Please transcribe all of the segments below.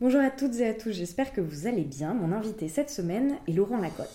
Bonjour à toutes et à tous, j'espère que vous allez bien. Mon invité cette semaine est Laurent Lacotte.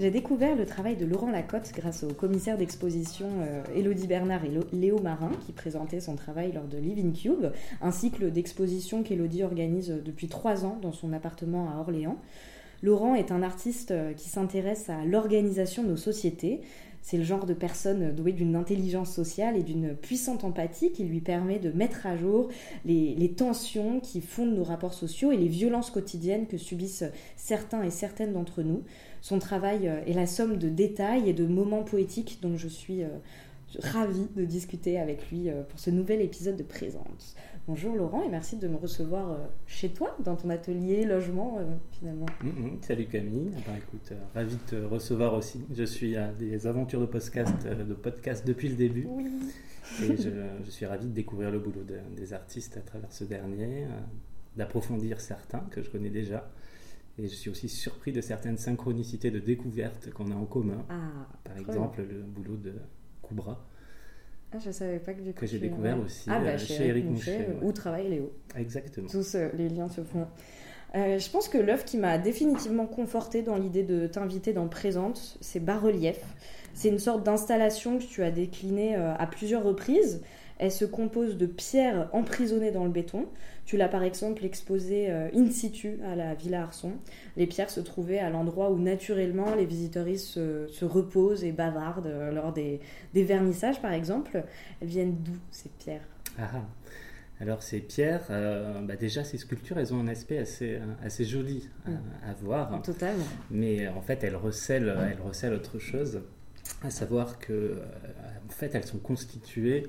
J'ai découvert le travail de Laurent Lacotte grâce au commissaire d'exposition Elodie Bernard et Léo Marin qui présentaient son travail lors de Living Cube, un cycle d'exposition qu'Elodie organise depuis trois ans dans son appartement à Orléans. Laurent est un artiste qui s'intéresse à l'organisation de nos sociétés. C'est le genre de personne douée d'une intelligence sociale et d'une puissante empathie qui lui permet de mettre à jour les, tensions qui fondent nos rapports sociaux et les violences quotidiennes que subissent certains et certaines d'entre nous. Son travail est la somme de détails et de moments poétiques dont je suis ravie de discuter avec lui pour ce nouvel épisode de Présence. Bonjour Laurent et merci de me recevoir chez toi, dans ton atelier, logement finalement. Mmh, mmh. Salut Camille, bah, écoute, euh, ravi de te recevoir aussi. Je suis à des aventures de podcast, euh, de podcast depuis le début. Oui. Et je, je, suis ravi de découvrir le boulot de, des artistes à travers ce dernier, euh, d'approfondir certains que je connais déjà. Et je suis aussi surpris de certaines synchronicités de découvertes qu'on a en commun. Ah, Par exemple, le boulot de Koubra. Ah, je savais pas que du coup. Que j'ai tu- découvert aussi ah, bah, euh, chez, chez Eric Mouchet. Mouchet, ouais. où travaille Léo. Exactement. Tous euh, les liens se font. Euh, je pense que l'œuvre qui m'a définitivement confortée dans l'idée de t'inviter dans Présente, c'est Bas-Relief. C'est une sorte d'installation que tu as déclinée à plusieurs reprises. Elle se compose de pierres emprisonnées dans le béton. Tu l'as par exemple exposée euh, in situ à la Villa Arson. Les pierres se trouvaient à l'endroit où naturellement les visiteuristes se, se reposent et bavardent euh, lors des, des vernissages par exemple. Elles viennent d'où ces pierres? Ah, ah. Alors ces pierres, euh, bah déjà ces sculptures, elles ont un aspect assez, assez joli à, Mm. à voir, Totalement. mais en fait elles recèlent, elles recèlent autre chose, à savoir que en fait elles sont constituées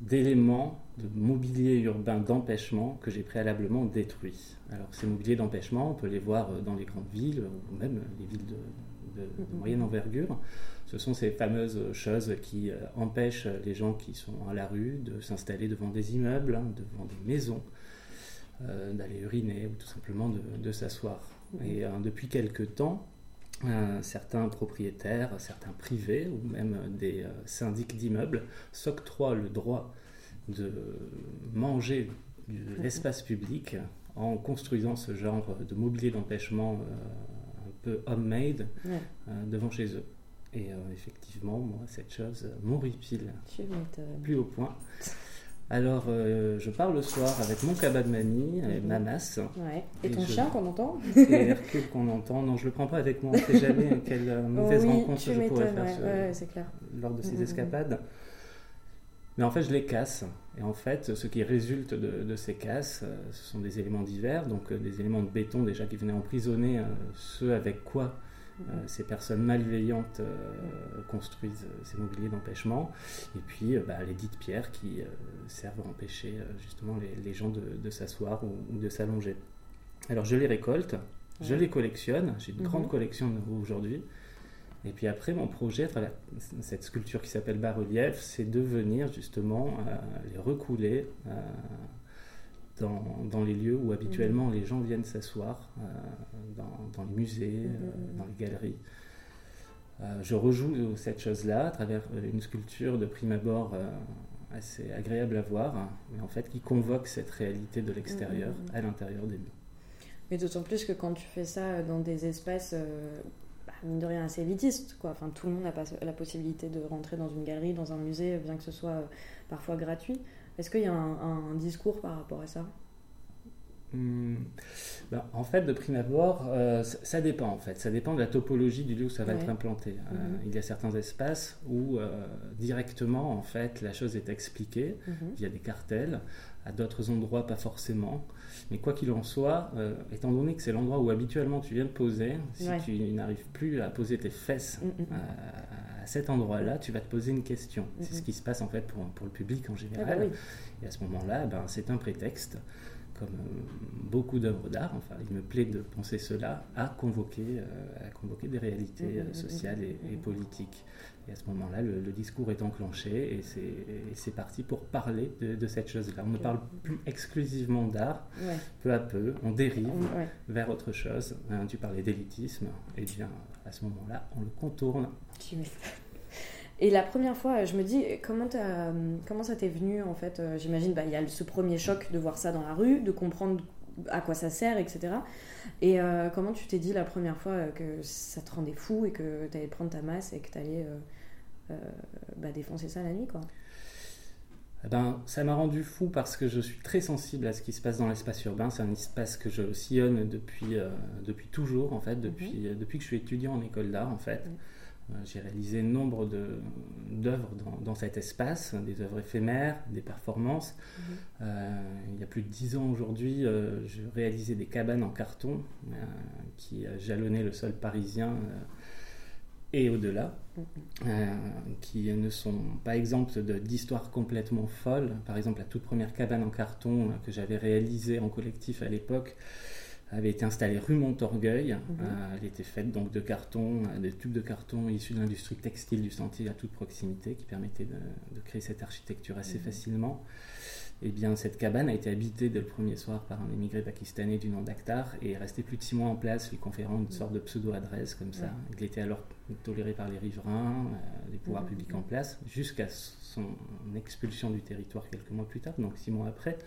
d'éléments de mobilier urbain d'empêchement que j'ai préalablement détruits. Alors ces mobiliers d'empêchement, on peut les voir euh, dans les grandes villes ou même les villes de, de- de Mhm. moyenne envergure. Ce sont ces fameuses choses qui euh, empêchent les gens qui sont à la rue de s'installer devant des immeubles, hein, devant des maisons, euh, d'aller uriner ou tout simplement de, de s'asseoir. Mhm. Et euh, depuis quelque temps, euh, certains propriétaires, certains privés ou même des euh, syndics d'immeubles s'octroient le droit de manger de l'espace public en construisant ce genre de mobilier d'empêchement euh, un peu homemade Ouais. devant chez eux. Et effectivement, moi, cette chose m'horripile plus au point. Alors, euh, je pars le soir avec mon cabas de mamie, et Mhm. Mamas, Ouais. Et, Et ton je- chien qu'on entend et Hercule qu'on entend. Non, je le prends pas avec moi, on ne sait jamais quelle euh, mauvaise oui, rencontre je pourrais faire ouais, ce- ouais, clair. lors de ces Mhm. escapades. Mais en fait, je les casse. Et en fait, ce qui résulte de, de ces casses, euh, ce sont des éléments divers, donc euh, des éléments de béton déjà qui venaient emprisonner euh, ceux avec quoi euh, ces personnes malveillantes euh, construisent euh, ces mobiliers d'empêchement. Et puis, euh, bah, les dites pierres qui servent à empêcher justement les, les gens de, de s'asseoir ou, ou de s'allonger. Alors, je les récolte, je les collectionne. J'ai une Mhm. grande collection aujourd'hui. Et puis après, mon projet, à travers cette sculpture qui s'appelle bas-relief, c'est de venir justement les recouler dans, dans les lieux où habituellement les gens viennent s'asseoir, euh, dans, dans les musées, Mhm, euh, mhm. dans les galeries. Euh, je rejoue cette chose-là à travers euh, une sculpture de prime abord euh, assez agréable à voir, hein, mais en fait qui convoque cette réalité de l'extérieur à l'intérieur des murs. Mais d'autant plus que quand tu fais ça dans des espaces, euh, bah, mine de rien, assez élitistes, quoi. Enfin, tout le monde n'a pas la possibilité de rentrer dans une galerie, dans un musée, bien que ce soit euh, parfois gratuit. Est-ce qu'il y a un, discours par rapport à ça? Hmm. Ben, en fait, de prime abord, euh, ça, dépend en fait. Ça dépend de la topologie du lieu où ça va être implanté. Euh, mhm. il y a certains espaces où euh, directement, en fait, la chose est expliquée mhm. via des cartels. À d'autres endroits, pas forcément. Mais quoi qu'il en soit, étant donné que c'est l'endroit où habituellement tu viens de poser, si tu n'arrives plus à poser tes fesses mhm. à, cet endroit-là, tu vas te poser une question. C'est ce qui se passe en fait pour, pour le public en général. Ah bah Et à ce moment-là, ben, c'est un prétexte comme euh, beaucoup d'œuvres d'art, enfin il me plaît de penser cela, à convoquer, euh, à convoquer des réalités mmh, sociales et, politiques. Et à ce moment-là, le, discours est enclenché et c'est parti pour parler de, cette chose-là. On ne parle plus exclusivement d'art, peu à peu, on dérive vers autre chose. Hein, tu parlais d'élitisme, et bien à ce moment-là, on le contourne. Et la première fois, je me dis, comment, comment ça t'est venu en fait euh, J'imagine, bah, il y a ce premier choc de voir ça dans la rue, de comprendre à quoi ça sert, etc. Et euh, comment tu t'es dit la première fois euh, que ça te rendait fou et que tu allais prendre ta masse et que tu allais bah, défoncer ça la nuit quoi? Eh ben, ça m'a rendu fou parce que je suis très sensible à ce qui se passe dans l'espace urbain. C'est un espace que je sillonne depuis, depuis toujours, en fait, depuis, mhm. depuis que je suis étudiant en école d'art, en fait. Euh, j'ai réalisé nombre d'œuvres dans, dans, cet espace, des œuvres éphémères, des performances. Mhm. Euh, il y a plus de dix ans aujourd'hui, euh, je réalisais des cabanes en carton qui jalonnaient le sol parisien et au-delà, mhm. qui ne sont pas exemptes d'histoires complètement folles. Par exemple, la toute première cabane en carton que j'avais réalisée en collectif à l'époque, avait été installée rue Montorgueil. Mhm. Euh, elle était faite donc de carton, euh, des tubes de carton issus de l'industrie textile du Sentier à toute proximité, qui permettait de, créer cette architecture assez mhm. facilement. Et eh bien, cette cabane a été habitée dès le premier soir par un émigré pakistanais du nom d'Akhtar et est resté plus de six mois en place, lui conférant une mhm. sorte de pseudo-adresse comme ça. Il était alors toléré par les riverains, euh, les pouvoirs publics en place, jusqu'à son expulsion du territoire quelques mois plus tard, donc six mois après.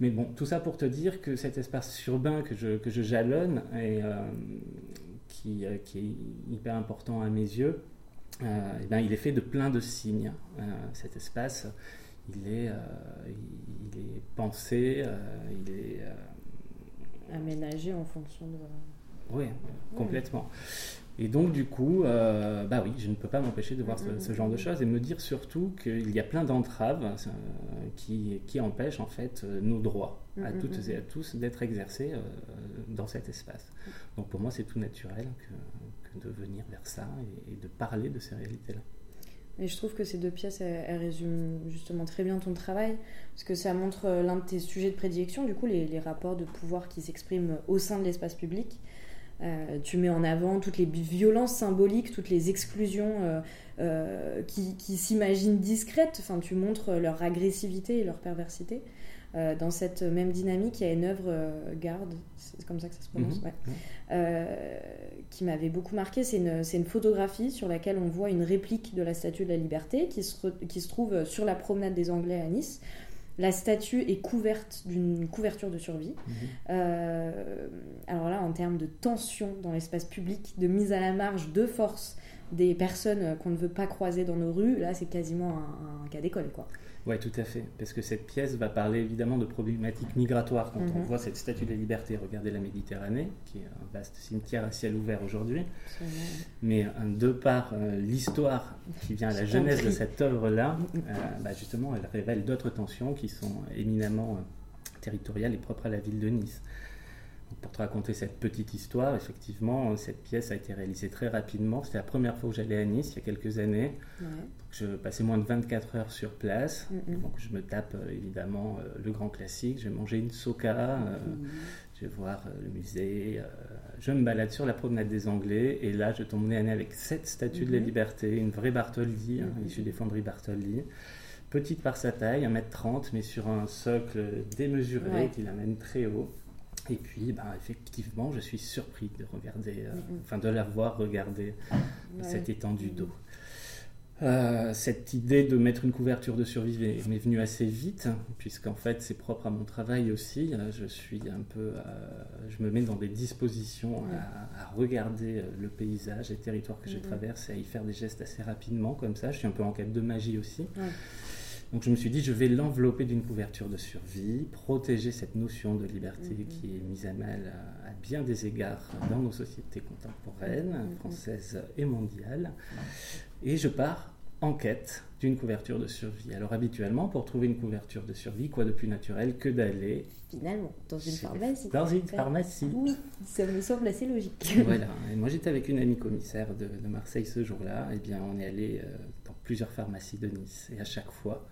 Mais bon, tout ça pour te dire que cet espace urbain que je, que je jalonne et euh, qui, euh, qui, est hyper important à mes yeux, euh, eh ben, il est fait de plein de signes. cet espace, il est, il est pensé, il est aménagé en fonction de. Oui, complètement. Et donc, du coup, euh, bah oui, je ne peux pas m'empêcher de voir ce, genre de choses et me dire surtout qu'il y a plein d'entraves euh, qui, qui, empêchent en fait euh, nos droits à toutes et à tous d'être exercés dans cet espace. Donc, pour moi, c'est tout naturel que, de venir vers ça et, de parler de ces réalités-là. Et je trouve que ces deux pièces, elles, résument justement très bien ton travail, parce que ça montre l'un de tes sujets de prédilection, du coup, les, les rapports de pouvoir qui s'expriment au sein de l'espace public. Euh, tu mets en avant toutes les violences symboliques, toutes les exclusions euh, euh, qui, s'imaginent discrètes. Enfin, tu montres leur agressivité et leur perversité. dans cette même dynamique, il y a une œuvre Garde, c'est comme ça que ça se prononce, mhm. qui m'avait beaucoup marqué. C'est une, une, photographie sur laquelle on voit une réplique de la Statue de la Liberté qui se, qui se trouve sur la promenade des Anglais à Nice. La statue est couverte d'une couverture de survie. Mhm. Euh, alors là, en termes de tension dans l'espace public, de mise à la marge de force des personnes qu'on ne veut pas croiser dans nos rues, là, c'est quasiment un, un cas d'école, quoi. Oui, tout à fait. Parce que cette pièce va parler évidemment de problématiques migratoires. Quand on mhm. voit cette statue de la liberté, regardez la Méditerranée, qui est un vaste cimetière à ciel ouvert aujourd'hui. Mais euh, de par euh, l'histoire qui vient à la genèse de cette œuvre-là, euh, bah, justement, elle révèle d'autres tensions qui sont éminemment territoriales et propres à la ville de Nice. Pour te raconter cette petite histoire, effectivement, cette pièce a été réalisée très rapidement. C'était la première fois que j'allais à Nice, il y a quelques années. Je passais moins de 24 heures sur place. Donc je me tape euh, évidemment euh, le grand classique. Je vais manger une soca, euh, je vais voir le musée. je me balade sur la promenade des Anglais. Et là, je tombe nez à nez avec cette statue de la liberté, une vraie Bartholdi, hein, issue des fonderies Bartholdi petite par sa taille, 1m30, mais sur un socle démesuré qui l'amène très haut. Et puis, bah, effectivement, je suis surpris de regarder, euh, enfin de la voir regarder cette étendue d'eau. Euh, cette idée de mettre une couverture de survie m'est venue assez vite, puisqu'en fait c'est propre à mon travail aussi. Euh, je suis un peu, je me mets dans des dispositions à, regarder le paysage, les territoires que je traverse et à y faire des gestes assez rapidement comme ça. Je suis un peu en quête de magie aussi. Donc je me suis dit, je vais l'envelopper d'une couverture de survie, protéger cette notion de liberté Mhm. qui est mise à mal à, à bien des égards dans nos sociétés contemporaines, Mhm. françaises et mondiales. Et je pars en quête d'une couverture de survie. Alors habituellement, pour trouver une couverture de survie, quoi de plus naturel que d'aller Finalement, dans une pharmacie. Dans une pharmacie. Oui, ça me semble assez logique. voilà. Et moi, j'étais avec une amie commissaire de, de Marseille ce jour-là. Et bien, on est allé euh, plusieurs pharmacies de Nice. Et à chaque fois,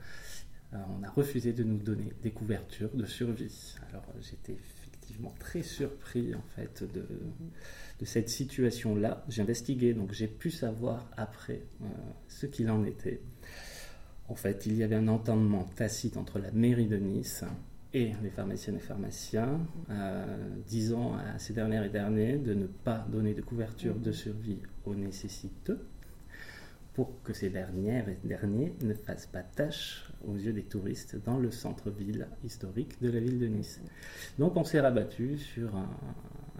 euh, on a refusé de nous donner des couvertures de survie. Alors, j'étais effectivement très surpris, en fait, de, de cette situation-là. J'ai investigué, donc j'ai pu savoir après euh, ce qu'il en était. En fait, il y avait un entendement tacite entre la mairie de Nice et les pharmaciennes et pharmaciens, euh, disant à ces dernières et derniers de ne pas donner de couverture de survie aux nécessiteux pour que ces dernières et derniers ne fassent pas tâche aux yeux des touristes dans le centre-ville historique de la ville de Nice. Donc on s'est rabattu sur un,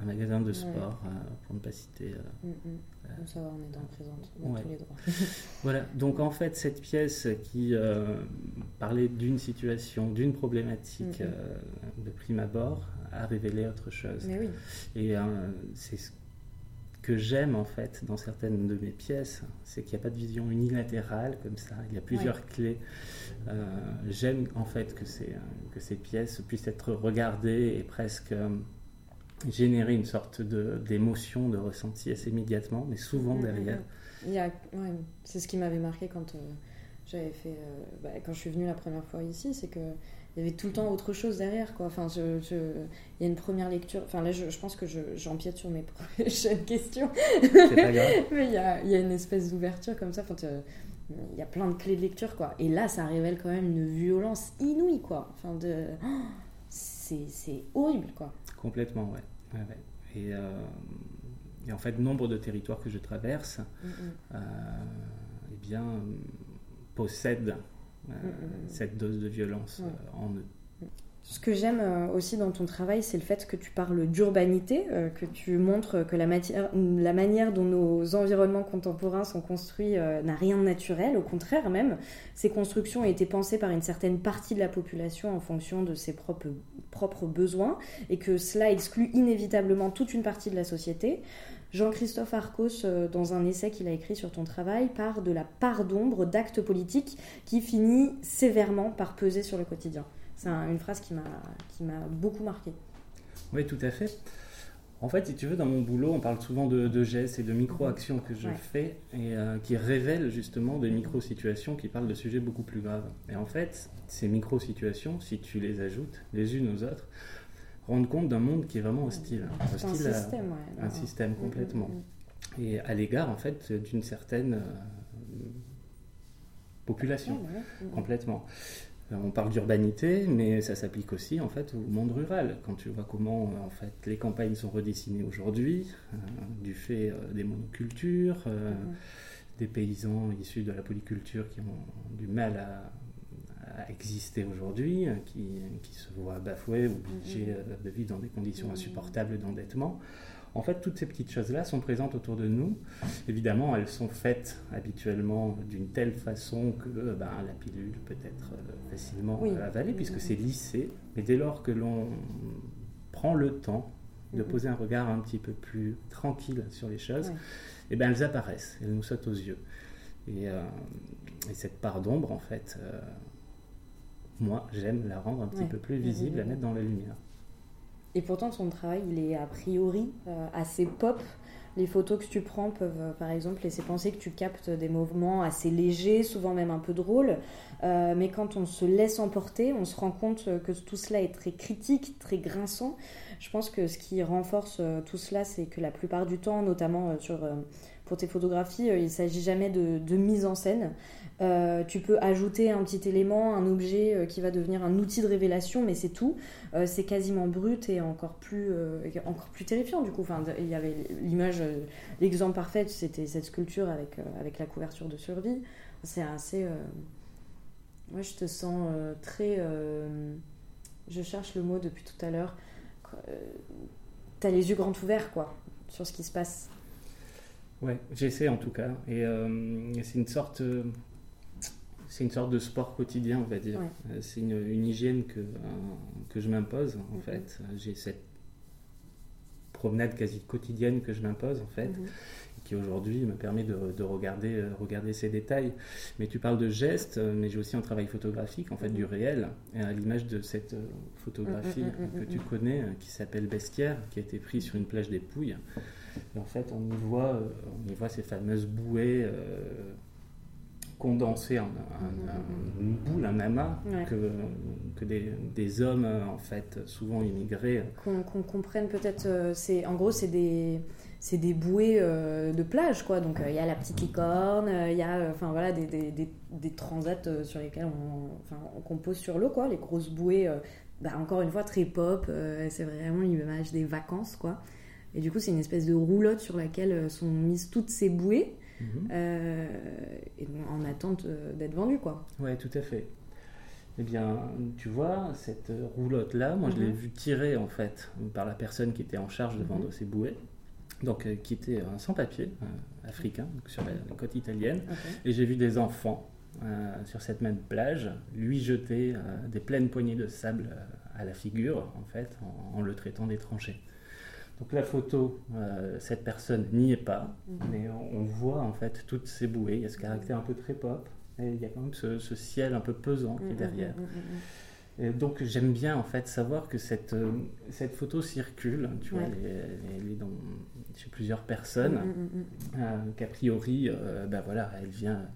un magasin de Ouais. sport, euh, pour ne pas citer euh, Mm, mm. Comme ça, on est dans le présent, dans Ouais. tous les droits. Voilà, donc en fait, cette pièce qui euh, parlait d'une situation, d'une problématique Mhm. euh, de prime abord, a révélé autre chose. Mais oui. Et c'est ce que j'aime en fait dans certaines de mes pièces, c'est qu'il n'y a pas de vision unilatérale comme ça, il y a plusieurs clés. Euh, j'aime en fait que ces, que ces pièces puissent être regardées et presque euh, générer une sorte de- d'émotion, de, ressenti assez immédiatement, mais souvent derrière. Il y a, ouais, c'est ce qui m'avait marqué quand euh, j'avais fait, euh, bah, quand je suis venue la première fois ici, c'est que il y avait tout le temps autre chose derrière, quoi. Enfin, je, je- il y a une première lecture. Enfin, là, je, je pense que je- j'empiète sur mes prochaines questions, C'est pas grave. mais il y a, il y a une espèce d'ouverture comme ça. Enfin, il y a plein de clés de lecture, quoi. Et là, ça révèle quand même une violence inouïe, quoi. Enfin, de, oh, c'est horrible, quoi. Complètement, ouais. Ouais, ouais. Et, euh, et en fait, nombre de territoires que je traverse, Mm, mm. euh, eh bien, possèdent euh, Mm, mm, mm. cette dose de violence euh, en eux. Ce que j'aime euh, aussi dans ton travail, c'est le fait que tu parles d'urbanité, euh, que tu montres que la, manière dont nos environnements contemporains sont construits euh, n'a rien de naturel. Au contraire, même, ces constructions ont été pensées par une certaine partie de la population en fonction de ses propres, propres besoins et que cela exclut inévitablement toute une partie de la société. Jean-Christophe Arcos, dans un essai qu'il a écrit sur ton travail, part de la part d'ombre d'actes politiques qui finit sévèrement par peser sur le quotidien. C'est un- une phrase qui m'a beaucoup marqué. Oui, tout à fait. En fait, si tu veux, dans mon boulot, on parle souvent de, de gestes et de micro-actions que je Ouais. fais et euh, qui révèlent justement des micro-situations qui parlent de sujets beaucoup plus graves. Et en fait, ces micro-situations, si tu les ajoutes les unes aux autres, rendent compte d'un monde qui est vraiment hostile. Un à- système, ouais. un système Mm, mm, complètement. mm. et à l'égard en fait d'une certaine euh, population mm. complètement. On parle d'urbanité, mais ça s'applique aussi en fait au monde rural. Quand tu vois comment euh, en fait les campagnes sont redessinées aujourd'hui, euh, du fait euh, des monocultures, euh, Mm, des paysans issus de la polyculture qui ont du mal à, à exister aujourd'hui, qui, qui se voient bafoués, obligés Mhm. euh, de vivre dans des conditions Mhm. insupportables d'endettement. En fait, toutes ces petites choses-là sont présentes autour de nous. Évidemment, elles sont faites habituellement d'une telle façon que ben, la pilule peut être euh, facilement Oui. euh, avalée, puisque c'est lissé. Mais dès lors que l'on prend le temps de Mhm. poser un regard un petit peu plus tranquille sur les choses, Ouais. et ben elles apparaissent, elles nous sautent aux yeux. Et, euh, et cette part d'ombre, en fait, euh, moi, j'aime la rendre un petit Ouais. peu plus visible, la mettre dans la lumière. Et pourtant, ton travail, il est a priori euh, assez pop. Les photos que tu prends peuvent, euh, par exemple, laisser penser que tu captes des mouvements assez légers, souvent même un peu drôles. Euh, mais quand on se laisse emporter, on se rend compte que tout cela est très critique, très grinçant. Je pense que ce qui renforce tout cela, c'est que la plupart du temps, notamment sur, pour tes photographies, il ne s'agit jamais de mise en scène. Euh, tu peux ajouter un petit élément, un objet euh, qui va devenir un outil de révélation, mais c'est tout. Euh, c'est quasiment brut et encore plus, encore plus terrifiant du coup. Enfin, il y avait l'image, l'exemple parfait, c'était cette sculpture avec, avec la couverture de survie. C'est assez. Moi, je te sens très. Je cherche le mot depuis tout à l'heure. T'as les yeux grands ouverts, quoi, sur ce qui se passe. Ouais, j'essaie en tout cas. Et c'est une sorte. Euh, c'est une sorte de sport quotidien, on va dire. C'est une, une, hygiène que, que je m'impose, en fait. J'ai cette promenade quasi quotidienne que je m'impose, en fait qui aujourd'hui me permet de, regarder, euh, regarder ces détails. Mais tu parles de gestes, euh, mais j'ai aussi un travail photographique, en fait, du réel, à l'image de cette euh, photographie que tu connais, qui s'appelle Bestiaire, qui a été prise sur une plage des Pouilles. Et en fait, on y voit, on y voit ces fameuses bouées condensées en, une boule, un amas, que, que des, des, hommes, en fait, souvent immigrés. Qu'on comprenne peut-être, c'est en gros, c'est des c'est des bouées euh, de plage, quoi. Donc euh, il y a la petite licorne, euh, il y a enfin voilà des, des, des, transats sur lesquels on, enfin, on compose sur l'eau, quoi. Les grosses bouées, bah, encore une fois très pop. c'est vraiment l'image des vacances, quoi. Et du coup, c'est une espèce de roulotte sur laquelle sont mises toutes ces bouées. Mhm. et en attente d'être vendues, quoi. Ouais, tout à fait. Eh bien, tu vois, cette roulotte-là, moi, je l'ai mhm. vue tirée, en fait, par la personne qui était en charge de mhm. vendre ces bouées donc, euh, qui était un sans-papier euh, africain, sur la, côte italienne. Et j'ai vu des enfants euh, sur cette même plage lui jeter des pleines poignées de sable à la figure, en fait, en, le traitant d'étranger. Donc la photo, cette personne n'y est pas, mhm. mais on, voit en fait toutes ces bouées. Il y a ce caractère un peu très pop, et il y a quand même ce, ciel un peu pesant qui est mhm, derrière. Mhm, donc j'aime bien en fait savoir que cette, euh, cette photo circule, tu vois, elle, est dans, chez plusieurs personnes, euh, qu'a priori, euh, ben voilà, elle vient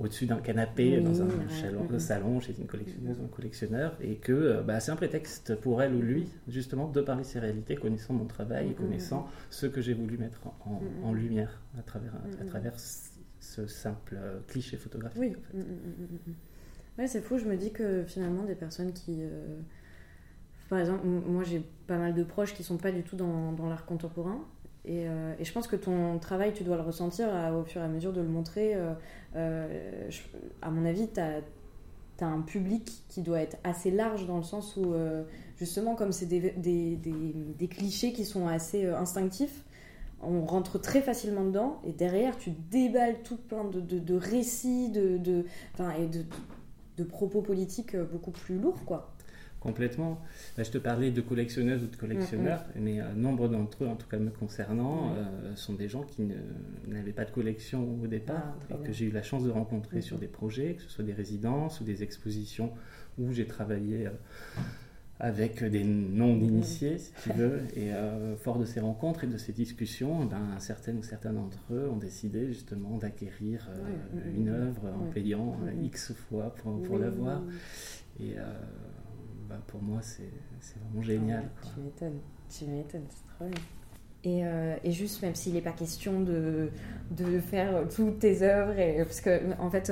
au-dessus d'un canapé dans un salon chez une collectionneuse ou un collectionneur, et que bah, c'est un prétexte pour elle ou lui, justement, de parler ses réalités, connaissant mon travail et connaissant ce que j'ai voulu mettre en, lumière à travers, à, travers ce simple cliché photographique. Oui. Ouais, c'est fou, je me dis que finalement, des personnes qui. Euh, par exemple, moi j'ai pas mal de proches qui sont pas du tout dans, dans l'art contemporain. Et, euh, et, je pense que ton travail, tu dois le ressentir au fur et à mesure de le montrer. Euh, à mon avis, tu as, un public qui doit être assez large dans le sens où, justement, comme c'est des, clichés qui sont assez instinctifs, on rentre très facilement dedans et derrière tu déballes tout plein de, récits de, de, et de, propos politiques euh, beaucoup plus lourds, quoi. Complètement. je te parlais de collectionneuses ou de collectionneurs, mm, mm. mais euh, nombre d'entre eux, en tout cas me concernant, euh, sont des gens qui n'avaient pas de collection au départ ah, et que j'ai eu la chance de rencontrer mm, sur des projets, que ce soit des résidences ou des expositions où j'ai travaillé avec des noms d'initiés, si tu veux. Et euh, fort de ces rencontres et de ces discussions, ben, certaines ou certains d'entre eux ont décidé justement d'acquérir euh, une œuvre en payant euh, X fois pour, pour l'avoir. Et ben, pour moi, c'est vraiment génial. Tu m'étonnes, tu m'étonnes, c'est trop bien. Et, et, juste, même s'il n'est pas question de, de, faire toutes tes œuvres, et, parce que en fait,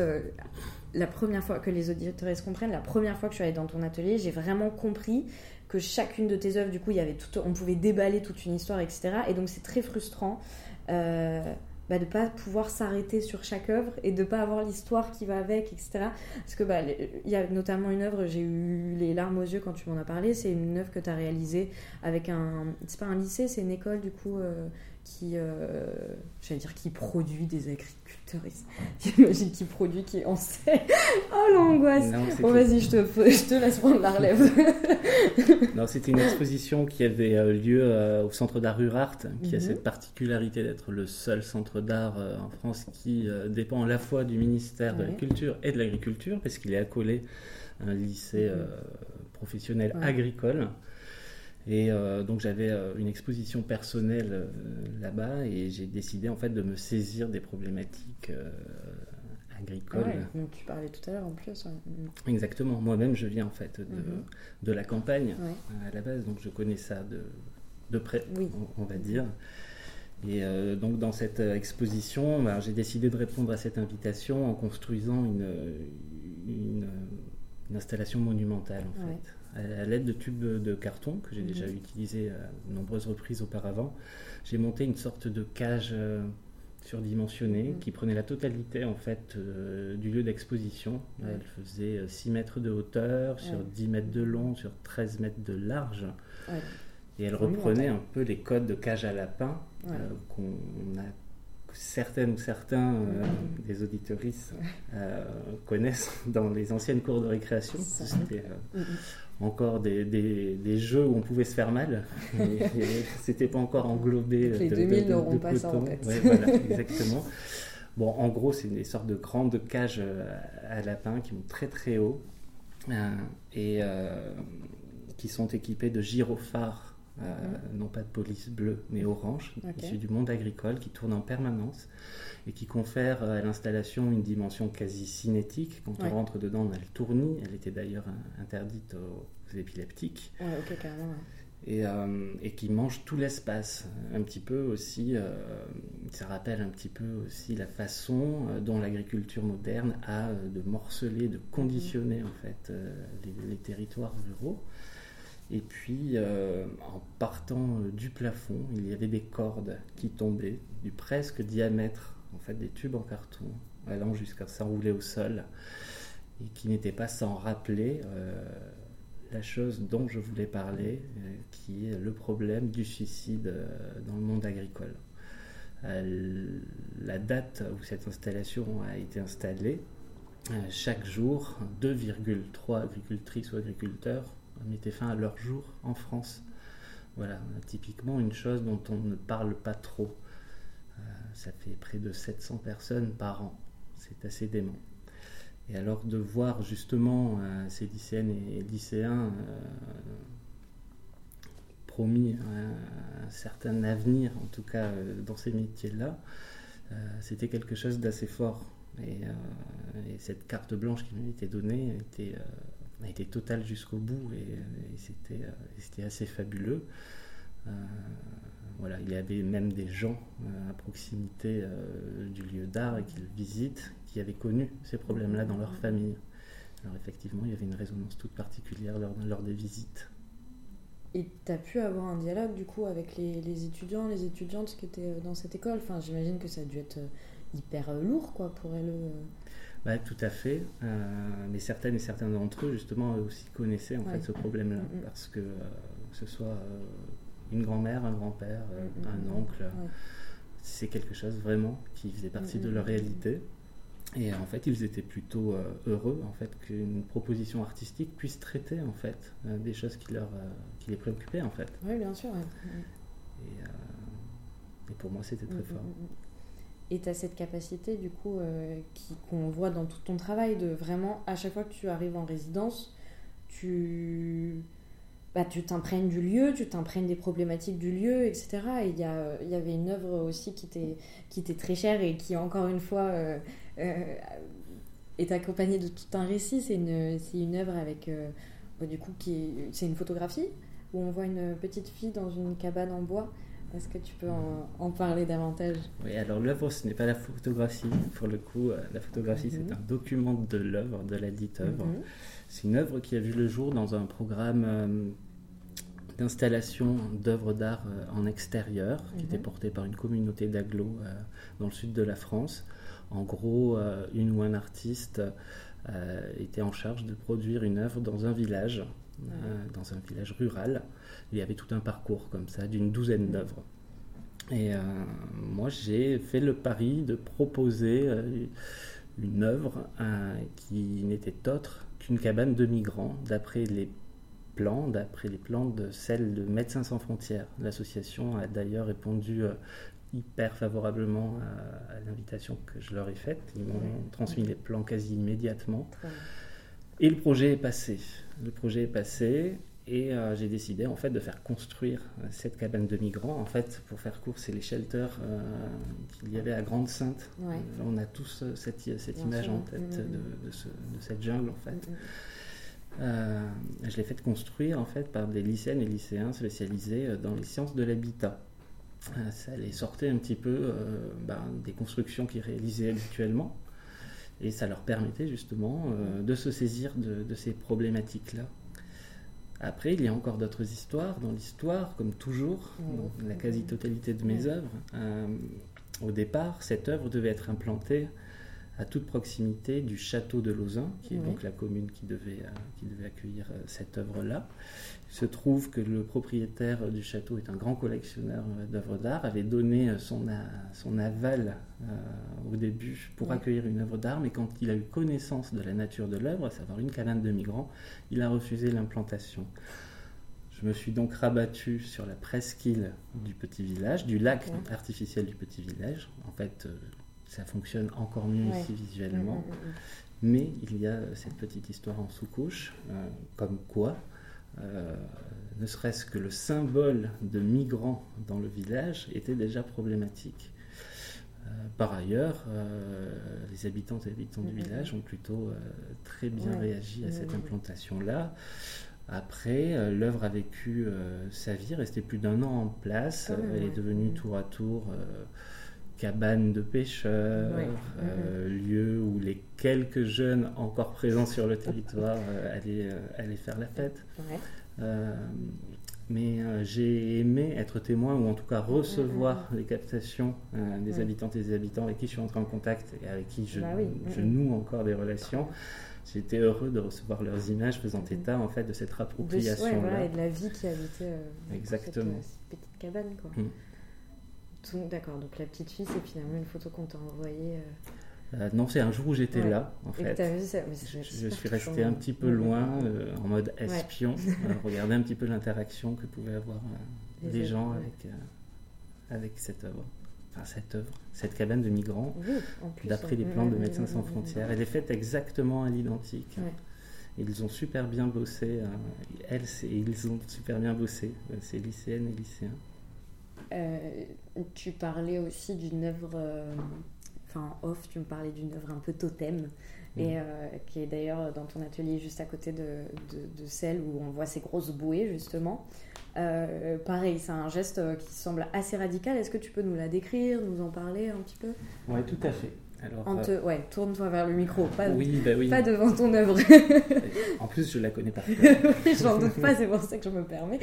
la première fois que les auditeurs comprennent, la première fois que je suis allée dans ton atelier, j'ai vraiment compris que chacune de tes œuvres, du coup, il y avait tout, on pouvait déballer toute une histoire, etc. Et donc c'est très frustrant euh, bah, de ne pas pouvoir s'arrêter sur chaque œuvre et de ne pas avoir l'histoire qui va avec, etc. Parce que bah, il y a notamment une œuvre, j'ai eu les larmes aux yeux quand tu m'en as parlé, c'est une œuvre que tu as réalisée avec un... C'est pas un lycée, c'est une école, du coup, euh, qui... Euh, j'allais dire qui produit des agriculteurs J'imagine qui produit, qui en sait. Oh l'angoisse Bon vas-y, je te, je te laisse prendre la relève. non, c'était une exposition qui avait euh, lieu euh, au Centre d'art Rurart, qui a mhm. cette particularité d'être le seul centre d'art en France qui dépend à la fois du ministère de la Culture et de l'Agriculture, parce qu'il est accolé à un lycée mhm. professionnel agricole. Et euh, donc j'avais euh, une exposition personnelle euh, là-bas et j'ai décidé en fait de me saisir des problématiques agricoles. Ouais, tu parlais tout à l'heure en plus. Mm. Exactement. Moi-même je viens en fait de, de la campagne à la base, donc je connais ça de, de près, on, va dire. Et donc dans cette exposition, bah, j'ai décidé de répondre à cette invitation en construisant une, une, installation monumentale en fait à l'aide de tubes de carton que j'ai déjà mhm. utilisé à de nombreuses reprises auparavant. J'ai monté une sorte de cage euh, surdimensionnée mhm. qui prenait la totalité en fait euh, du lieu d'exposition. Elle faisait 6 euh, mètres de hauteur, sur 10 mètres de long, sur 13 mètres de large. Et elle reprenait un peu les codes de cage à lapin qu'on a certaines ou certains euh, des auditoristes euh, connaissent dans les anciennes cours de récréation. C'était euh, encore des, des, jeux où on pouvait se faire mal. C'était pas encore englobé. les 2000 n'auront pas ça en voilà, exactement. Bon, en gros, c'est des sortes de grandes cages à lapins qui montent très très haut et qui sont équipées de gyrophares euh, non pas de police bleue, mais orange, issu du monde agricole, qui tourne en permanence et qui confère à l'installation une dimension quasi cinétique. Quand on rentre dedans, on a le tournis. Elle était d'ailleurs interdite aux, épileptiques. Et, euh, et, qui mange tout l'espace. Un petit peu aussi, euh, ça rappelle un petit peu aussi la façon dont l'agriculture moderne a de morceler, de conditionner en fait les, les territoires ruraux. Et puis, euh, en partant euh, du plafond, il y avait des cordes qui tombaient du presque diamètre, en fait, des tubes en carton, allant jusqu'à s'enrouler au sol, et qui n'étaient pas sans rappeler euh, la chose dont je voulais parler, qui est le problème du suicide dans le monde agricole. la date où cette installation a été installée, chaque jour, 2,3 agricultrices ou agriculteurs mettaient fin à leur jour en France. Voilà, typiquement une chose dont on ne parle pas trop. Euh, ça fait près de 700 personnes par an. C'est assez dément. Et alors de voir justement euh, ces lycéennes et lycéens euh, promis un, certain avenir, en tout cas dans ces métiers-là, c'était quelque chose d'assez fort. Et, et, cette carte blanche qui m'a été donnée était a été total jusqu'au bout et, euh, c'était assez fabuleux. Euh, voilà, il y avait même des gens euh, à proximité du lieu d'art et qui le visitent qui avaient connu ces problèmes-là dans leur famille. Alors effectivement, il y avait une résonance toute particulière lors, lors des visites. Et tu as pu avoir un dialogue du coup avec les, les, étudiants, les étudiantes qui étaient dans cette école? Enfin, j'imagine que ça a dû être hyper lourd quoi pour elles. Oui, tout à fait. Euh, mais certaines et certains d'entre eux, justement, eux aussi connaissaient en fait ce problème-là. Mm, mm. Parce que, euh, ce soit euh, une grand-mère, un grand-père, mm, un oncle, c'est quelque chose vraiment qui faisait partie de leur réalité. Et en fait, ils étaient plutôt heureux en fait qu'une proposition artistique puisse traiter en fait des choses qui leur qui les préoccupaient en fait. Oui, bien sûr. Et, et, pour moi, c'était très fort. Et tu as cette capacité, du coup, euh, qu'on voit dans tout ton travail, de vraiment, à chaque fois que tu arrives en résidence, tu bah, tu du lieu, tu t'imprègnes des problématiques du lieu, etc. Et il y, y avait une œuvre aussi qui était, très chère et qui, encore une fois, euh, euh, est accompagnée de tout un récit. C'est une, une œuvre avec, bah, du coup, c'est une photographie où on voit une petite fille dans une cabane en bois est-ce que tu peux en, parler davantage? Oui, alors l'œuvre, ce n'est pas la photographie. Pour le coup, euh, la photographie, c'est mhm. un document de l'œuvre, de la dite œuvre. Mhm. C'est une œuvre qui a vu le jour dans un programme euh, d'installation d'œuvres d'art euh, en extérieur, qui était mhm. porté par une communauté d'agglos dans le sud de la France. En gros, une ou un artiste était en charge de produire une œuvre dans un village, dans un village rural il y avait tout un parcours comme ça d'une douzaine d'œuvres. Et euh, moi, j'ai fait le pari de proposer euh, une œuvre euh, qui n'était autre qu'une cabane de migrants, d'après les plans, d'après les plans de celle de Médecins sans frontières. L'association a d'ailleurs répondu hyper favorablement à, l'invitation que je leur ai faite. Ils m'ont transmis les plans quasi immédiatement. Et le projet est passé. Le projet est passé et euh, j'ai décidé en fait de faire construire euh, cette cabane de migrants. En fait, pour faire court, c'est les shelters euh, qu'il y avait à Grande Sainte. on a tous cette, cette image en tête mm, mm, mm. de, de, cette jungle en fait. je l'ai fait construire en fait par des lycéennes et lycéens spécialisés dans les sciences de l'habitat. ça les sortait un petit peu ben, des constructions qu'ils réalisaient habituellement et ça leur permettait justement de se saisir de, de ces problématiques-là. Après, il y a encore d'autres histoires dans l'histoire, comme toujours, dans la quasi-totalité de mes œuvres. Euh, au départ, cette œuvre devait être implantée à toute proximité du château de Lausanne, qui est donc la commune qui devait, euh, qui devait accueillir euh, cette œuvre-là. Il se trouve que le propriétaire du château est un grand collectionneur euh, d'œuvres d'art, avait donné son, son aval au début pour accueillir une œuvre d'art, mais quand il a eu connaissance de la nature de l'œuvre, à savoir une cabane de migrants, il a refusé l'implantation. Je me suis donc rabattu sur la presqu'île du petit village, du lac artificiel du petit village. En fait, ça fonctionne encore mieux ici visuellement. Mm, mm, mm, Mais il y a cette petite histoire en sous-couche, euh, comme quoi, euh, ne serait-ce que le symbole de migrants dans le village était déjà problématique. Euh, par ailleurs, les habitantes et habitants du village ont plutôt très bien réagi à cette implantation-là. Après, l'œuvre a vécu sa vie, restait plus d'un an en place. Elle est devenue tour à tour cabane de pêcheurs, euh, lieu où les quelques jeunes encore présents sur le territoire euh, allaient, euh, allaient, faire la fête. mais j'ai aimé être témoin ou en tout cas recevoir les captations des habitantes et des habitants avec qui je suis entré en contact et avec qui je, bah je noue encore des relations. J'étais heureux de recevoir leurs images faisant état en fait de cette appropriation là. et de la vie qui habitait Exactement. Cette, petite cabane. Quoi. Mm. D'accord, donc la petite fille, c'est finalement une photo qu'on t'a envoyée. Euh. Euh, non, c'est un jour où j'étais là, en fait. Vu ça je, suis resté un petit peu loin, euh, en mode espion, regarder un petit peu l'interaction que pouvaient avoir les, gens avec, avec cette œuvre. Enfin, cette œuvre, cette cabane de migrants, d'après les plans de Médecins sans frontières. Elle est faite exactement à l'identique. Ils ont super bien bossé, elles et ils ont super bien bossé, ces lycéennes et lycéens. Euh, tu parlais aussi d'une œuvre, euh, enfin off, tu me parlais d'une œuvre un peu totem. Et mm. euh, qui est d'ailleurs dans ton atelier juste à côté de, de, celle où on voit ces grosses bouées justement. pareil, c'est un geste qui semble assez radical. Est-ce que tu peux nous la décrire, nous en parler un petit peu? Oui, tout à fait. Alors, ouais, tourne-toi vers le micro, pas, oui, bah oui. pas devant ton œuvre. en plus, je la connais pas. oui, j'en doute pas, c'est pour ça que je me permets.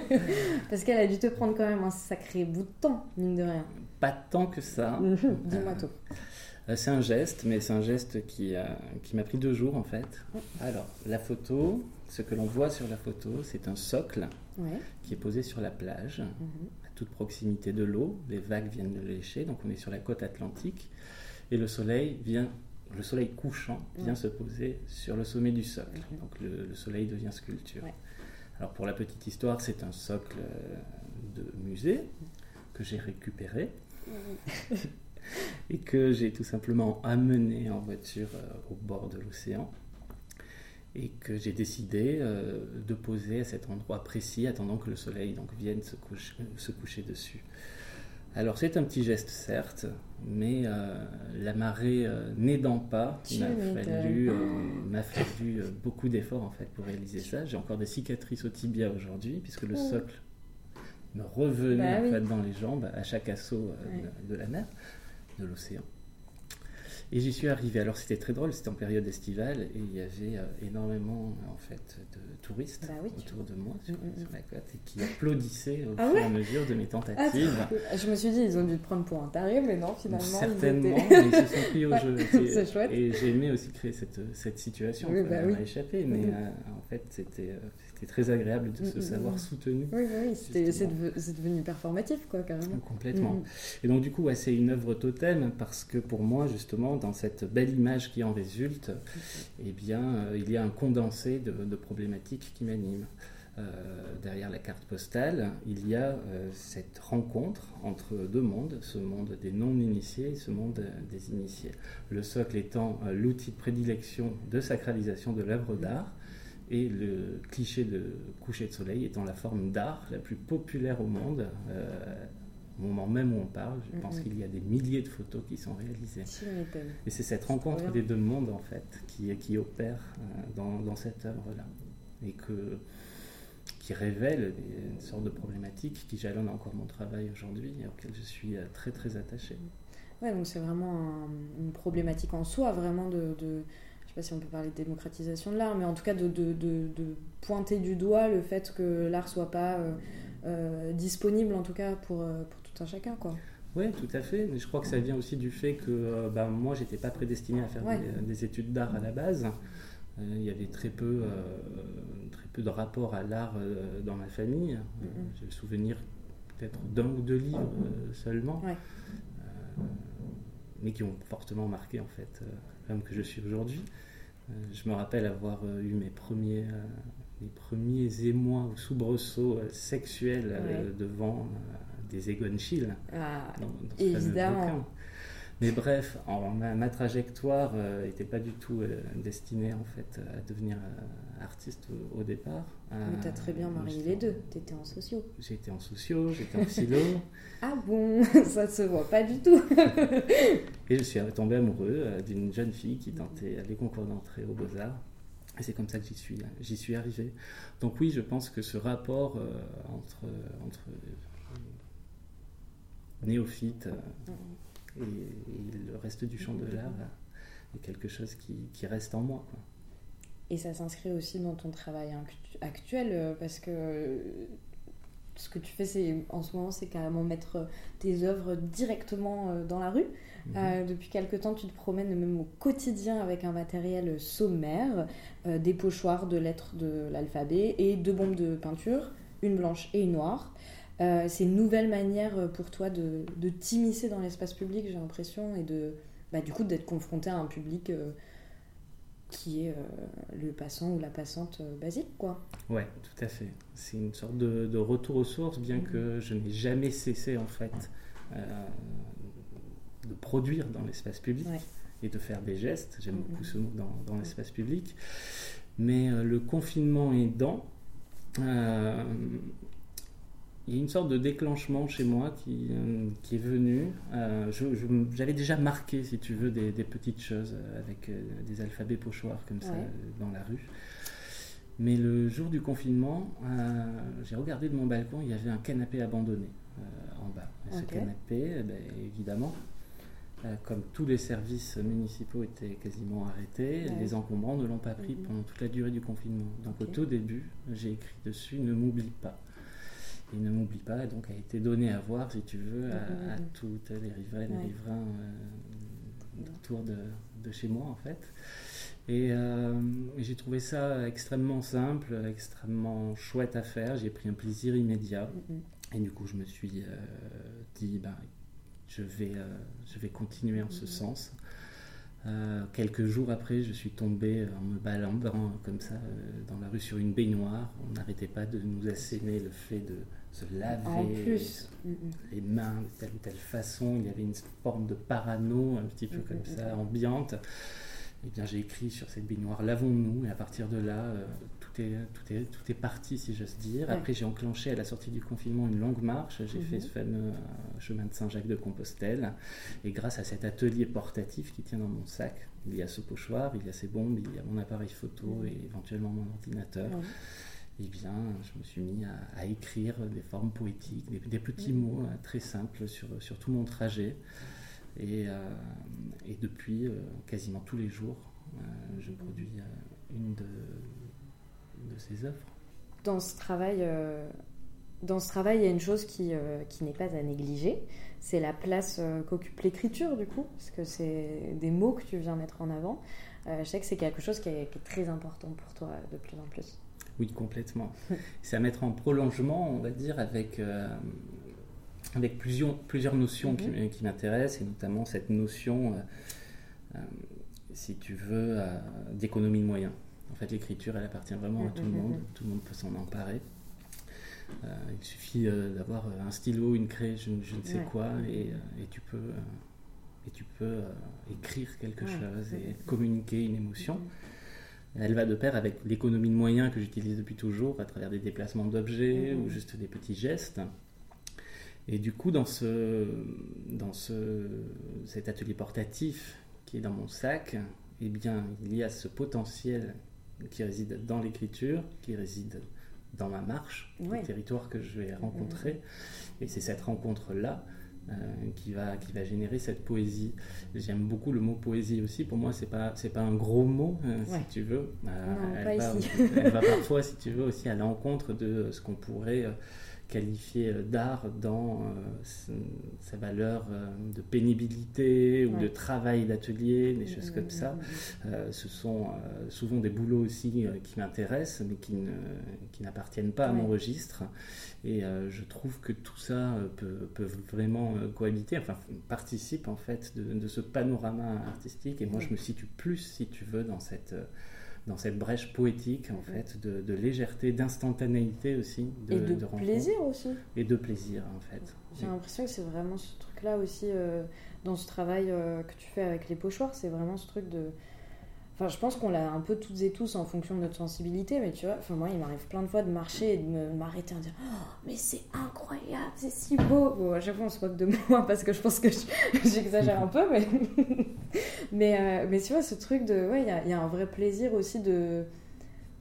Parce qu'elle a dû te prendre quand même un sacré bout de temps, mine de rien. Pas tant que ça. Dis-moi tout. Euh, c'est un geste, mais c'est un geste qui, qui m'a pris deux jours en fait. Alors, la photo, ce que l'on voit sur la photo, c'est un socle qui est posé sur la plage, mhm. à toute proximité de l'eau. Les vagues viennent de lécher, donc on est sur la côte atlantique et le soleil vient, le soleil couchant vient se poser sur le sommet du socle. Donc le, soleil devient sculpture. Alors pour la petite histoire, c'est un socle euh, de musée que j'ai récupéré et que j'ai tout simplement amené en voiture euh, au bord de l'océan et que j'ai décidé euh, de poser à cet endroit précis attendant que le soleil donc vienne se se coucher dessus. Alors c'est un petit geste certes, mais euh, la marée euh, n'aidant pas, il m'a fallu, euh, fallu beaucoup d'efforts en fait pour réaliser ça. J'ai encore des cicatrices au tibia aujourd'hui puisque le oh. socle me revenait bah dans les jambes à chaque assaut de, la mer, de l'océan. Et j'y suis arrivé. Alors c'était très drôle, c'était en période estivale et il y avait euh, énormément en fait de touristes bah autour de moi sur, mm, mm, mm. la côte et qui applaudissaient au ah fur et à mesure de mes ah, tentatives. je me suis dit ils ont dû te prendre pour un taré, mais non finalement. Certainement, ils, ils se sont pris au jeu. C'est chouette. Et j'ai aimé aussi créer cette, cette situation. Oui, bah, oui. échappé, mais euh, en fait c'était euh, très agréable de se mm, mm, savoir mm. soutenu. Oui, oui, c'est devenu performatif, quoi, carrément. Complètement. Et donc, du coup, c'est une œuvre totem parce que pour moi, justement, dans cette belle image qui en résulte, eh bien, euh, il y a un condensé de, problématiques qui m'animent. Euh, derrière la carte postale, il y a euh, cette rencontre entre deux mondes, ce monde des non-initiés et ce monde des initiés. Le socle étant l'outil de prédilection de sacralisation de l'œuvre d'art, et le cliché de coucher de soleil étant la forme d'art la plus populaire au monde. Au moment même où on parle, je pense qu'il y a des milliers de photos qui sont réalisées. Et c'est cette rencontre des deux mondes, en fait, qui, qui opère euh, dans, dans, cette œuvre-là. Et que, qui révèle une sorte de problématique qui jalonne encore mon travail aujourd'hui et auquel je suis euh, très, très attaché. Ouais, donc c'est vraiment une problématique en soi, vraiment de je sais pas si on peut parler de démocratisation de l'art, mais en tout cas de, de, de, pointer du doigt le fait que l'art soit pas euh, euh, disponible en tout cas pour, pour tout un chacun. Quoi. Oui, tout à fait. Mais je crois que ça vient aussi du fait que euh, bah, moi, j'étais pas prédestiné à faire des, études d'art à la base. Euh, il y avait très peu, très peu de rapport à l'art dans ma famille. J'ai le souvenir peut-être d'un ou deux livres seulement, mais qui ont fortement marqué en fait l'homme que je suis aujourd'hui. je me rappelle avoir eu mes premiers les premiers émois ou soubresauts sexuels devant des Egon Schiele. Ah, évidemment. Mais bref, ma, trajectoire n'était euh, pas du tout euh, destinée en fait à devenir euh, artiste au, départ. Mais tu as très bien marié les deux, tu étais en sociaux. J'étais en sociaux, j'étais en philo. ah bon, ça se voit pas du tout. et je suis tombé amoureux d'une jeune fille qui tentait les concours d'entrée aux Beaux-Arts. Et c'est comme ça que j'y suis, j'y suis arrivé. Donc oui, je pense que ce rapport entre, entre néophyte euh, et, le reste du champ de l'art est quelque chose qui, reste en moi. Et ça s'inscrit aussi dans ton travail actuel euh, parce que ce que tu fais c'est en ce moment c'est carrément mettre tes œuvres directement euh, dans la rue. Mhm. depuis quelque temps, tu te promènes même au quotidien avec un matériel sommaire, des pochoirs de lettres de l'alphabet et deux bombes de peinture, une blanche et une noire. Euh, c'est une nouvelle manière euh, pour toi de, de t'immiscer dans l'espace public, j'ai l'impression, et de, bah, du coup d'être confronté à un public euh, qui est le passant ou la passante basique, quoi. Ouais, tout à fait. C'est une sorte de, retour aux sources, bien mm-hmm. que je n'ai jamais cessé en fait de produire dans l'espace public et de faire des gestes. J'aime mm-hmm. beaucoup ce mot dans, dans l'espace public. Mais le confinement aidant, il y a une sorte de déclenchement chez moi qui, euh, qui est venu. Euh, j'avais déjà marqué, si tu veux, des, petites choses avec euh, des alphabets pochoirs comme ça dans la rue. Mais le jour du confinement, j'ai regardé de mon balcon, il y avait un canapé abandonné en bas. Ce canapé, eh ben, évidemment, comme tous les services municipaux étaient quasiment arrêtés, les encombrants ne l'ont pas pris mhm. pendant toute la durée du confinement. Donc au tout début, j'ai écrit dessus Ne m'oublie pas. Il ne m'oublie pas, donc a été donné à voir, si tu veux, à, toutes les riveraines et riverains euh, autour de, de, chez moi, en fait. Euh, et, j'ai trouvé ça extrêmement simple, extrêmement chouette à faire. J'ai pris un plaisir immédiat. Et du coup, je me suis euh, dit, ben, je, vais, je vais continuer en ce sens. quelques jours après, je suis tombé en me baladant comme ça dans la rue sur une baignoire. On n'arrêtait pas de nous asséner le fait de se laver les mains de telle ou telle façon. Il y avait une forme de parano un petit peu comme ça, ambiante. Eh bien, j'ai écrit sur cette baignoire Lavons-nous, et à partir de là, euh, tout, est, tout, est, tout est parti, si j'ose dire. Après, j'ai enclenché à la sortie du confinement une longue marche. J'ai fait mhm. ce fameux euh, chemin de Saint-Jacques-de-Compostelle. Et grâce à cet atelier portatif qui tient dans mon sac, il y a ce pochoir, il y a ces bombes, il y a mon appareil photo et éventuellement mon ordinateur eh bien, je me suis mis à, écrire des formes poétiques, des, petits mots euh, très simples sur, sur, tout mon trajet. Et, euh, et depuis, euh, quasiment tous les jours, je produis une de, de, ces œuvres. Dans ce travail, dans ce travail, il y a une chose qui, qui n'est pas à négliger, c'est la place qu'occupe l'écriture, du coup, parce que c'est des mots que tu viens mettre en avant. je sais que c'est quelque chose qui est, qui est très important pour toi de plus en plus. Oui, complètement. C'est à mettre en prolongement, on va dire, avec, euh, avec plusieurs, plusieurs notions qui, mhm. qui m'intéressent, et notamment cette notion, euh, euh, si tu veux, d'économie de moyens. En fait, l'écriture, elle appartient vraiment à tout le mhm, monde. Mhm, tout le monde peut s'en emparer. il suffit d'avoir un stylo, une craie, je, ne sais quoi, et, et, tu peux, et tu peux écrire quelque chose et communiquer une émotion. Elle va de pair avec l'économie de moyens que j'utilise depuis toujours à travers des déplacements d'objets mmh. ou juste des petits gestes. Et du coup, dans, ce, dans ce, cet atelier portatif qui est dans mon sac, eh bien, il y a ce potentiel qui réside dans l'écriture, qui réside dans ma marche, le territoire que je vais rencontrer. Et c'est cette rencontre-là qui, va, qui va générer cette poésie. J'aime beaucoup le mot poésie aussi. Pour moi, c'est pas c'est pas un gros mot, euh, si tu veux. Euh, elle, va, elle, va, parfois, si tu veux, aussi à l'encontre de ce qu'on pourrait qualifié d'art dans sa valeur de pénibilité ou de travail d'atelier, des choses comme ça. ce sont souvent des boulots aussi qui m'intéressent, mais qui, qui n'appartiennent pas à mon registre. Et je trouve que tout ça peut, peut vraiment cohabiter, enfin participe en fait de, de, ce panorama artistique. Et moi, je me situe plus, si tu veux, dans cette dans cette brèche poétique en fait de, légèreté, d'instantanéité aussi, de, et de, plaisir aussi. Et de plaisir en fait. J'ai l'impression que c'est vraiment ce truc-là aussi euh, dans ce travail euh, que tu fais avec les pochoirs, c'est vraiment ce truc de Je pense qu'on l'a un peu toutes et tous en fonction de notre sensibilité, mais tu vois, enfin, moi, il m'arrive plein de fois de marcher et de m'arrêter de dire Oh, mais c'est incroyable, c'est si beau Bon, à chaque fois, on se moque de moi parce que je pense que j'exagère un peu, mais. mais, euh, mais tu vois, ce truc de. Ouais, il y, a un vrai plaisir aussi de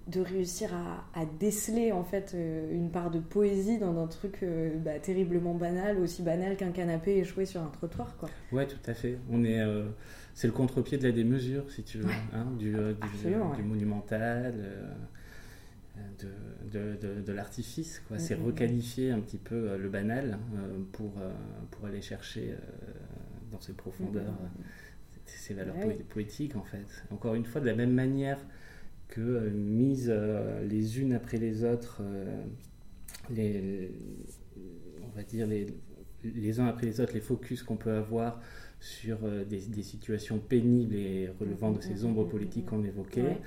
de réussir à, déceler en fait euh, une part de poésie dans un truc euh, bah, terriblement banal, aussi banal qu'un canapé échoué sur un trottoir. Quoi. Ouais, tout à fait. On est, c'est le contre-pied de la démesure, si tu veux, hein, du, euh, du, monumental, euh, de, de, l'artifice. Quoi. C'est requalifier un petit peu euh, le banal pour, pour aller chercher dans ses profondeurs ses valeurs poétiques, en fait. Encore une fois, de la même manière que mise les unes après les autres, les, on va dire les, les uns après les autres, les focus qu'on peut avoir sur euh, des, situations pénibles et relevant de ces ombres politiques qu'on évoquait,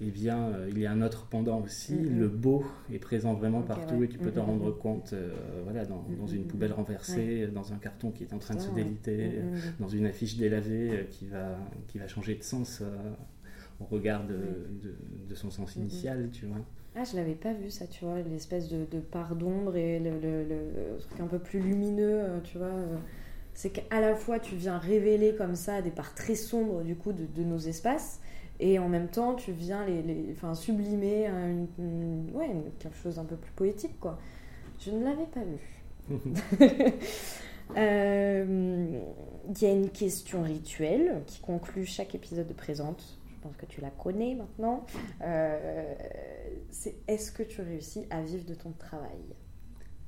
eh bien, euh, il y a un autre pendant aussi. Le beau est présent vraiment partout et tu peux t'en rendre compte euh, voilà, dans, une poubelle renversée, dans un carton qui est en train de se déliter, dans une affiche délavée qui, va, qui va changer de sens au regard de, de, son sens initial, tu vois. Ah, je l'avais pas vu ça, tu vois, l'espèce de, de part d'ombre et le, le, truc un peu plus lumineux, tu vois c'est qu'à la fois tu viens révéler comme ça des parts très sombres du coup de, nos espaces et en même temps tu viens les, les enfin, sublimer une, ouais, quelque chose un peu plus poétique quoi. Je ne l'avais pas vu. Euh, il y a une question rituelle qui conclut chaque épisode de Présente. Je pense que tu la connais maintenant. Euh, c'est est-ce que tu réussis à vivre de ton travail?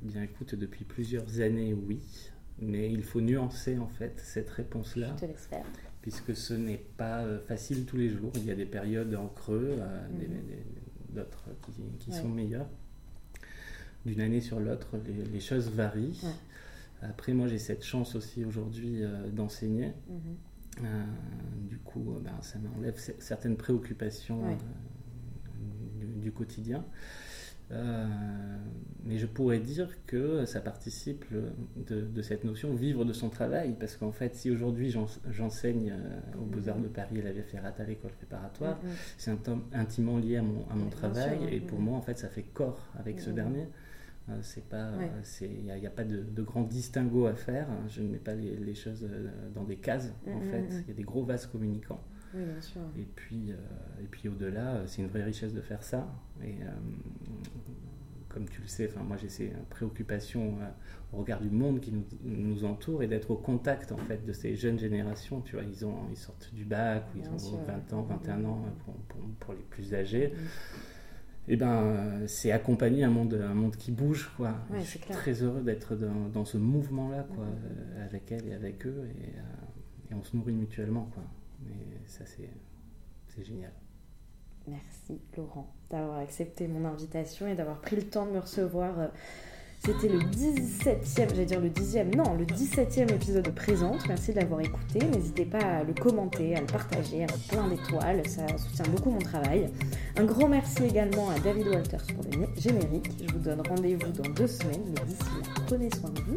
Bien écoute, depuis plusieurs années, oui mais il faut nuancer en fait cette réponse-là. Je te laisse faire. Puisque ce n'est pas euh, facile tous les jours. Il y a des périodes en creux, euh, mhm. d'autres qui, sont meilleures. D'une année sur l'autre, les, choses varient. Après, moi, j'ai cette chance aussi aujourd'hui euh, d'enseigner. Mhm. Du coup, ben, ça m'enlève certaines préoccupations du, quotidien. Euh, mais je pourrais dire que ça participe de, cette notion vivre de son travail, parce qu'en fait, si aujourd'hui j'enseigne euh, aux Beaux-Arts de Paris et la Via Ferrata à l'école préparatoire, mm, mm. c'est intimement lié à mon, à mon travail, et pour moi, en fait, ça fait corps avec ce mm, dernier. Euh, c'est pas, il n'y a, pas de, grand distinguo à faire. Je ne mets pas les, les choses dans des cases. en fait, il y a des gros vases communicants. Et puis, euh, et puis au-delà, euh, c'est une vraie richesse de faire ça. Et euh, comme tu le sais, enfin moi j'ai ces préoccupations au regard du monde qui nous, nous entoure et d'être au contact en fait de ces jeunes générations. Tu vois, ils ont, ils sortent du bac ou ils ont 20 ans, 21 ans pour, pour, les plus âgés. Eh ben, c'est accompagner un monde, un monde qui bouge, quoi. je suis très heureux d'être dans, dans, ce mouvement-là, quoi, avec elle et avec eux, et, et on se nourrit mutuellement, quoi. Mais ça, c'est génial. Merci Laurent d'avoir accepté mon invitation et d'avoir pris le temps de me recevoir. Euh, c'était le 17e, j'allais dire le 10e, non, le 17e épisode de Présente. Merci de l'avoir écouté. N'hésitez pas à le commenter, à le partager, plein d'étoiles. Ça soutient beaucoup mon travail. Un grand merci également à David Walters pour le générique. Je vous donne rendez-vous dans deux semaines. Mais d'ici prenez soin de vous